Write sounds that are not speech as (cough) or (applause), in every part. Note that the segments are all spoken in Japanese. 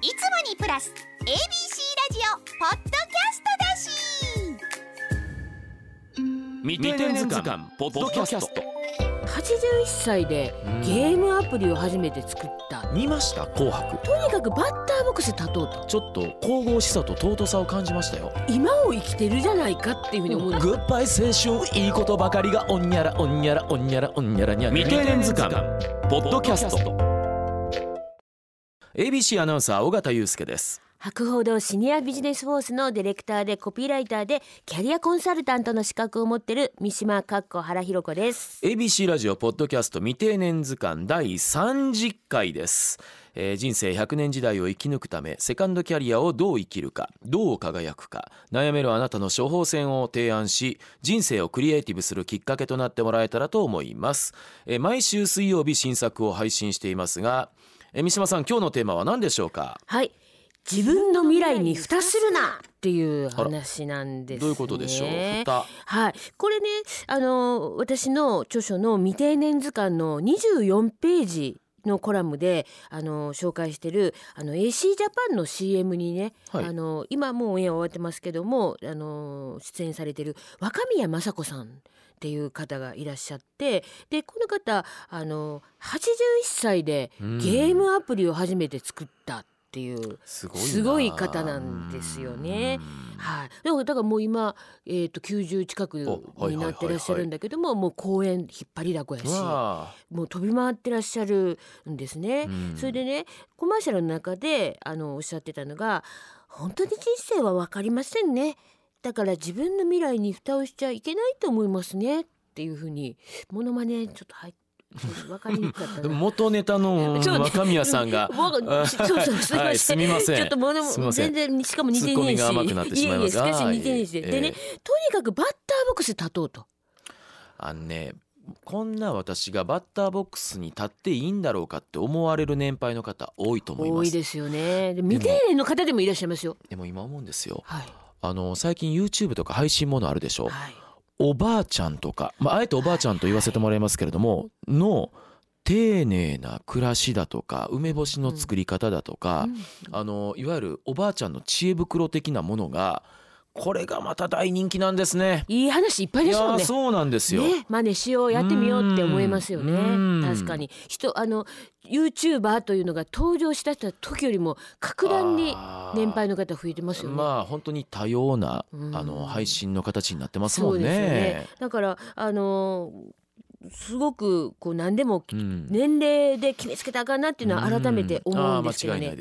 いつもにプラス ABC ラジオポッドキャストだし。未定年図鑑ポッドキャスト。81歳でゲームアプリを初めて作った。見ました紅白。とにかくバッターボックス立とうと。ちょっと神々しさと尊さを感じましたよ。今を生きてるじゃないかっていうふうに思うグッバイ青春いいことばかりがおんにゃらおんにゃらおんにゃらおんにゃらにゃ未定年図鑑。ポッドキャスト ABC アナウンサー尾形祐介です。博報堂シニアビジネスフォースのディレクターでコピーライターでキャリアコンサルタントの資格を持ってる三島かっこ原弘子です。ABC ラジオポッドキャスト未定年図鑑第30回です、えー人生100年時代を生き抜くためセカンドキャリアをどう生きるかどう輝くか悩めるあなたの処方箋を提案し人生をクリエイティブするきっかけとなってもらえたらと思います、えー毎週水曜日新作を配信していますが、えー三島さん今日のテーマは何でしょうか？はい。自分の未来に蓋するな！っていう話なんですね。どういうことでしょう？蓋。はい。これねあの私の著書の未定年図鑑の24ページのコラムであの紹介してるあの AC ジャパンの CM にね、はい。あの今もうオンエア終わってますけどもあの出演されてる若宮雅子さんっていう方がいらっしゃってでこの方あの81歳でうん。ゲームアプリを初めて作ったっていう、すごい方なんですよね。うん。はい、だからだからもう今、えー、と90近くになってらっしゃるんだけども、もう公演引っ張りだこやしもう飛び回ってらっしゃるんですね。うん。それでねコマーシャルの中であのおっしゃってたのが本当に人生は分かりませんねだから自分の未来に蓋をしちゃいけないと思いますねっていうふうにモノマネちょっと入って分かりにくかったな。元ネタの若宮さんが (laughs) 僕そうそうすみません。はいすみませんちょっともの全然しかも似てねえし。ツッコミが甘くなってしまいますいえいえしかしはい似てねえし。でね、えとにかくバッターボックス立とうと。あのねこんな私がバッターボックスに立っていいんだろうかって思われる年配の方多いと思います多いですよね。で未定年の方でもいらっしゃいますよ。でも今思うんですよはいあの最近 YouTube とか配信ものあるでしょ？はい。おばあちゃんとか、まあ、あえておばあちゃんと言わせてもらいますけれどもの丁寧な暮らしだとか梅干しの作り方だとか、あのいわゆるおばあちゃんの知恵袋的なものがこれがまた大人気なんですね。いい話いっぱいいですもんね。そうなんですよ。ね、真似しようやってみようって思いますよねうん確かに人あの YouTuber というのが登場した時よりも格段に年配の方増えてますよね、まあ本当に多様なうんあの配信の形になってますもんねね。だからあのすごくこう何でもうん。年齢で決めつけたらあかんなっていうのは改めて思うんですけどうんただね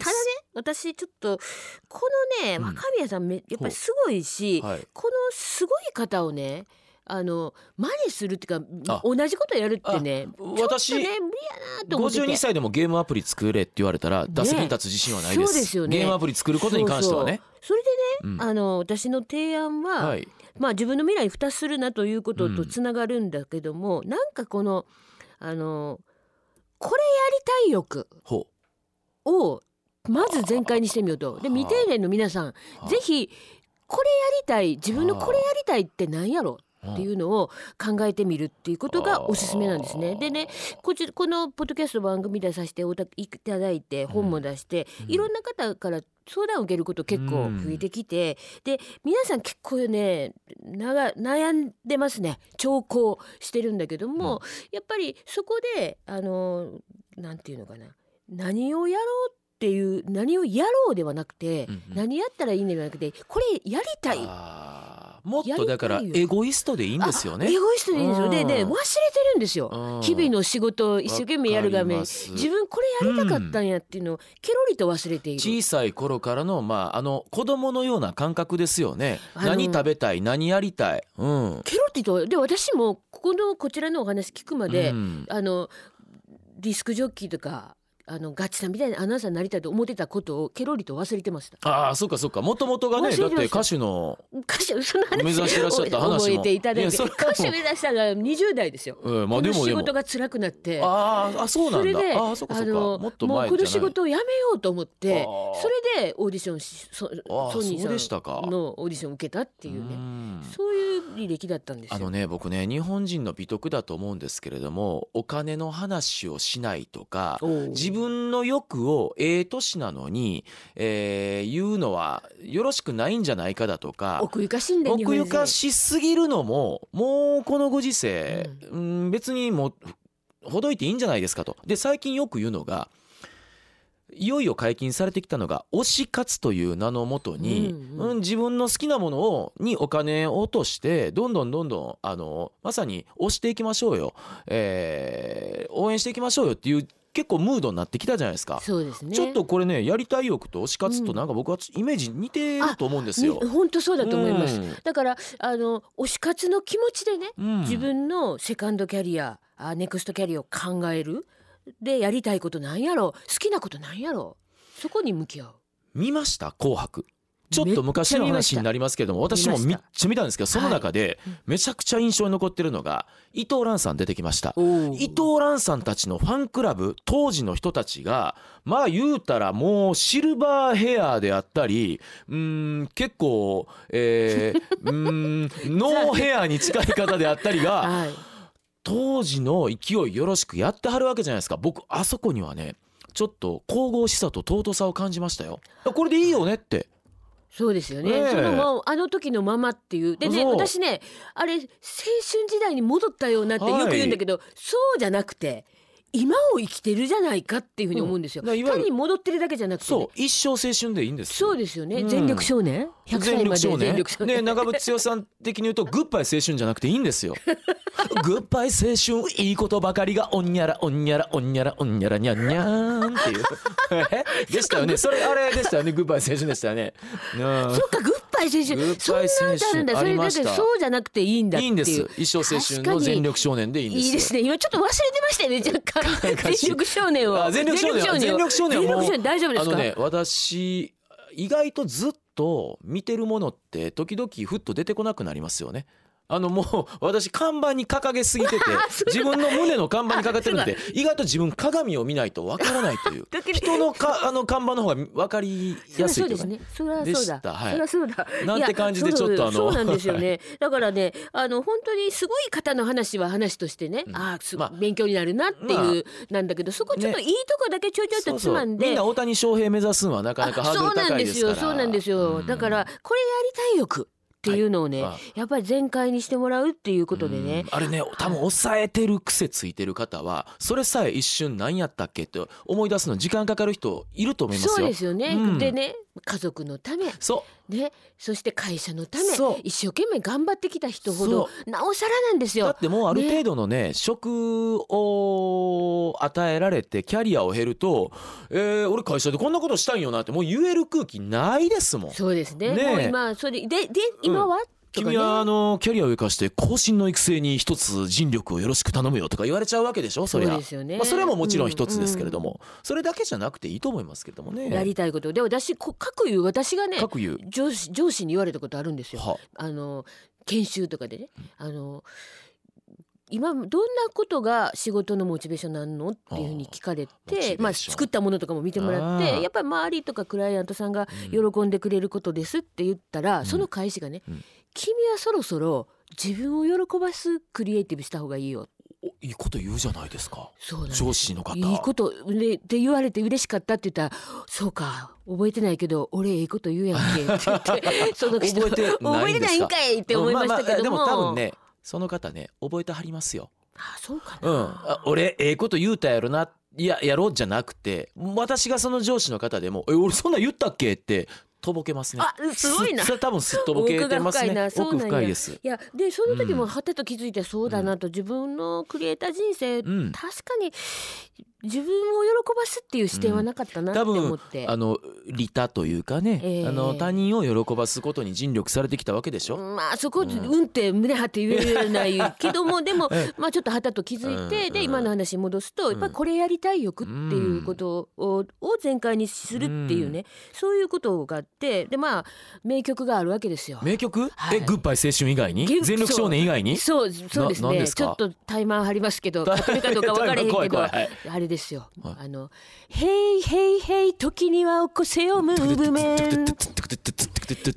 私ちょっとこのねうん。若宮さんめやっぱりすごいし、はい。このすごい方をねあの真似するっていうかあ。同じことやるってね私ね無理やなと思って。て52歳でもゲームアプリ作れって言われたら打席に立つ自信はないです,、そうですよね。ゲームアプリ作ることに関してはね。それでね、うん。あの私の提案は、はい。まあ自分の未来に蓋するなということとうん。つながるんだけども、なんかこのあのこれやりたい欲ほをまず全開にしてみようと。ではあ。未定年の皆さんうぜひこれやりたい自分のこれやりたいって何やろっていうのを考えてみるっていうことがおすすめなんですね。でねこちこのポッドキャスト番組出させていただいて本も出して、うん。いろんな方から相談を受けること結構増えてきて、で皆さん結構ねなが悩んでますね。兆候してるんだけども、やっぱりそこであのなんていうのかな。何をやろうっていう何をやろうではなくて、うんうん。何やったらいいんではなくてこれやりたい。もっとだからエゴイストでいいんですよね。あエゴイストでいいんですよ。ででうん忘れてるんですよ。うん。日々の仕事を一生懸命やるがめ自分これやりたかったんやっていうのをケロリと忘れている。小さい頃からのまああの子供のような感覚ですよね。何食べたい？何やりたい？うん。ケロリとで私もここのこちらのお話聞くまで、うん。あのディスクジョッキーとかあのガチさんみたいなアナウンサーになりたいと思ってたことをケロリと忘れてました。ああそうかそうか。もともとがねだって歌手の歌手その話目指してらっしゃった話も。覚えていただいて歌手目指したのが20代ですよ。うんまあでもでも。事が辛くなって。あーあそうなんだ。それであーそうかそうか。のもっともう前じゃない。この仕事をやめようと思ってそれでオーディションしソあーソニーさんのオーディションを受けたっていううねん。そういう履歴だったんですよ。あのね僕ね日本人の美徳だと思うんですけれどもお金の話をしないとか自分の欲をええ年なのに、えー言うのはよろしくないんじゃないかだとか奥ゆかしいんで奥ゆかしすぎるのももうこのご時世、うん、別にもうほどいていいんじゃないですかと。で最近よく言うのがいよいよ解禁されてきたのが推し活という名のもとに、うんうん。うん自分の好きなものをにお金を落としてどんどんどんどんあのまさに推していきましょうよ、えー応援していきましょうよっていう結構ムードになってきたじゃないですか。そうですね。ちょっとこれねやりたい欲と推し活となんか僕はイメージ似てると思うんですよ。本当そうだと思います、うん。だからあの推し活の気持ちでね、うん。自分のセカンドキャリアあネクストキャリアを考える。でやりたいことなんやろ好きなことなんやろそこに向き合う。見ました？紅白ちょっと昔の話になりますけども私もめっちゃ見たんですけどその中でめちゃくちゃ印象に残ってるのが伊藤蘭さん出てきました。伊藤蘭さんたちのファンクラブ当時の人たちがまあ言うたらもうシルバーヘアであったりうーん結構えー、うーん (laughs) ノーヘアに近い方であったりが (laughs) はい。当時の勢いよろしくやってはるわけじゃないですか。僕あそこにはねちょっと神々しさと尊さを感じましたよ。これでいいよねってそうですよね、そのままあの時のままっていう。でね私ねあれ青春時代に戻ったようなってよく言うんだけど、そうじゃなくて今を生きてるじゃないかっていうふうに思うんですよ、うん。単に戻ってるだけじゃなくてね、そう。一生青春でいいんですよ。そうですよね、うん。全力少年？100歳まで全力少年。ね長渕剛さん的に言うと (laughs) グッバイ青春じゃなくていいんですよ。グッバイ青春いいことばかりがおんにゃらおんにゃらおんにゃらおんにゃらにゃんにゃーんっていう。(laughs) え？でしたよね。それあれでしたよね。グッバイ青春でしたよね。うん。そっかグッバイ青春グッそんなんってあるんだそれだけそうじゃなくていいんだいう。いいんです。一生青春の全力少年でいいんですよ。いいですね今ちょっと忘れてましたよね (laughs) 若干。全力少年を。あ全力少年は全力少年はもう全力少年大丈夫ですか？あのね私意外とずっと見てるものって時々ふっと出てこなくなりますよね。あのもう私看板に掲げすぎてて (laughs) 自分の胸の看板にかかってるので意外と自分鏡を見ないとわからないという人のか (laughs) あの看板の方が分かりやすいうというかね。そですね。そりゃでそうだ。そりゃそうだ。なんて感じでちょっとあのそうなんですよね。(laughs) だからね、あの本当にすごい方の話は話としてね、うん。ああすまあ。勉強になるなっていう、まなんだけど、そこちょっとね。いいとこだけちょいちょいとつまんで。みんな大谷翔平目指すのはなかなかハードル高いですから。あそうなんですよそうなんですよ、うん。だからこれやりたい欲っていうのをね、はいあ。やっぱり全開にしてもらうっていうことでね。うん、あれね多分抑えてる癖ついてる方はそれさえ一瞬何やったっけって思い出すの時間かかる人いると思いますよ。そうですよね、うん。でね家族のため。そね。そして会社のため。一生懸命頑張ってきた人ほそどなおさらなんですうだよってもうある程度のね職を与えられてキャリアを経ると、えー俺会社でこんなことしたいんよなってもう言える空気ないですもん。そうですね。ねえ。もう今それでで今は、とかね。君はあのキャリアを生かして後進の育成に一つ尽力をよろしく頼むよとか言われちゃうわけでしょ？そりゃ。そうですよね。まあ、それももちろん。一つですけれども、それだけじゃなくていいと思いますけどもね。やりたいことで。私こ各言う私がね各言う上司上司に言われたことあるんですよ。はあ。の研修とかでね、あの今どんなことが仕事のモチベーションなんの？っていうふうに聞かれてまあ、作ったものとかも見てもらってやっぱり周りとかクライアントさんがうん。喜んでくれることですって言ったら、ん。その返しがね、うん君はそろそろ自分を喜ばすクリエイティブした方がいいよ。おいいこと言うじゃないですか。上司の方。いいことでって言われて嬉しかったって言ったら「そうか覚えてないけど俺ええこと言うやんけ」って言って (laughs) その人覚えてないんですか？覚えてないんかいって思いましたけども、うんまあまあでも多分ねその方ね覚えてはりますよ。あそうかうん。な、あ俺ええこと言うたやろないややろうじゃなくて私がその上司の方でも「え俺そんなん言ったっけ?」ってとぼけますね。あすごいな。(laughs) それ多分すっとぼけてますね。な。そうなんや。奥深いです。いやでその時うん。もはたと気づいてそうだなと、自分のクリエイター人生、うん。確かに自分を喜ばすっていう視点はなかったなって思って、あの利他というかね、ええ。あの他人を喜ばすことに尽力されてきたわけでしょ、まあそこ、ううん。ん、って胸張って言えないけども (laughs) でもえまあちょっとはたと気づいて、うん。で今の話に戻すと、やっぱりこれやりたい欲っていうことを,、を全開にするっていうね、そういうことがあってでまあ名曲があるわけですよ。名曲、はい。えグッバイ青春以外に？ゲ全力少年以外に？そう。そうですね。ちょっとタイマー張りますけど勝てるかどうか分からへんけど怖い怖い。はい。あれですよ、はい。あの「ヘイヘイヘイ時には起こせよムーブメン。ト」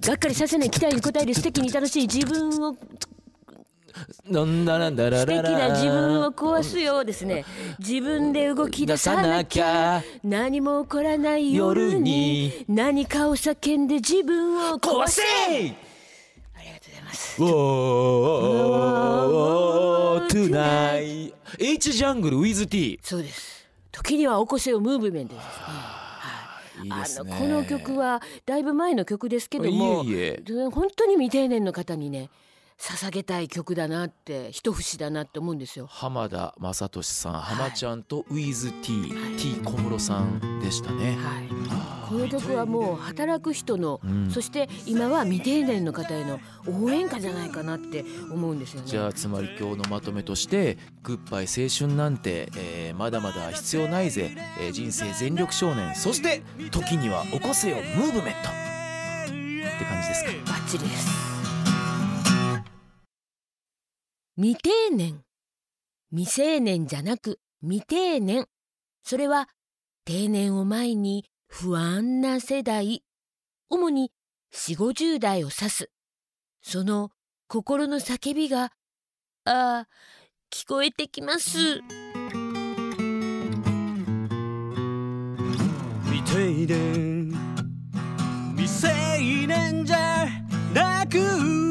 がっかりさせない期待に応える素敵に楽しい自分を。なんだなんだら素敵な自分を壊すようですね。自分で動き出さなきゃ。何も起こらない夜に。夜何かを叫んで自分を壊せ。ありがとうございます。ウォー tonight H ジャングル with T そうです時には起こせよムーブメントです。ねい。いね。あのこの曲はだいぶ前の曲ですけども本当に未定年の方にね捧げたい曲だなって一節だなって思うんですよ。浜田雅俊さん浜ちゃんと with T T 小室さんでしたねはい、この曲はもう働く人の、うんそして今は未定年の方への応援歌じゃないかなって思うんですよね。じゃあつまり今日のまとめとして「グッバイ青春なんて、えーまだまだ必要ないぜ、えー人生全力少年そして時には起こせよムーブメント」って感じですかバッチリです。未定年。未成年じゃなく未定年。それは定年を前に不安な世代。主に4 5 0代を指す。その心の叫びがああ聞こえてきます。未定年。未成年じゃなく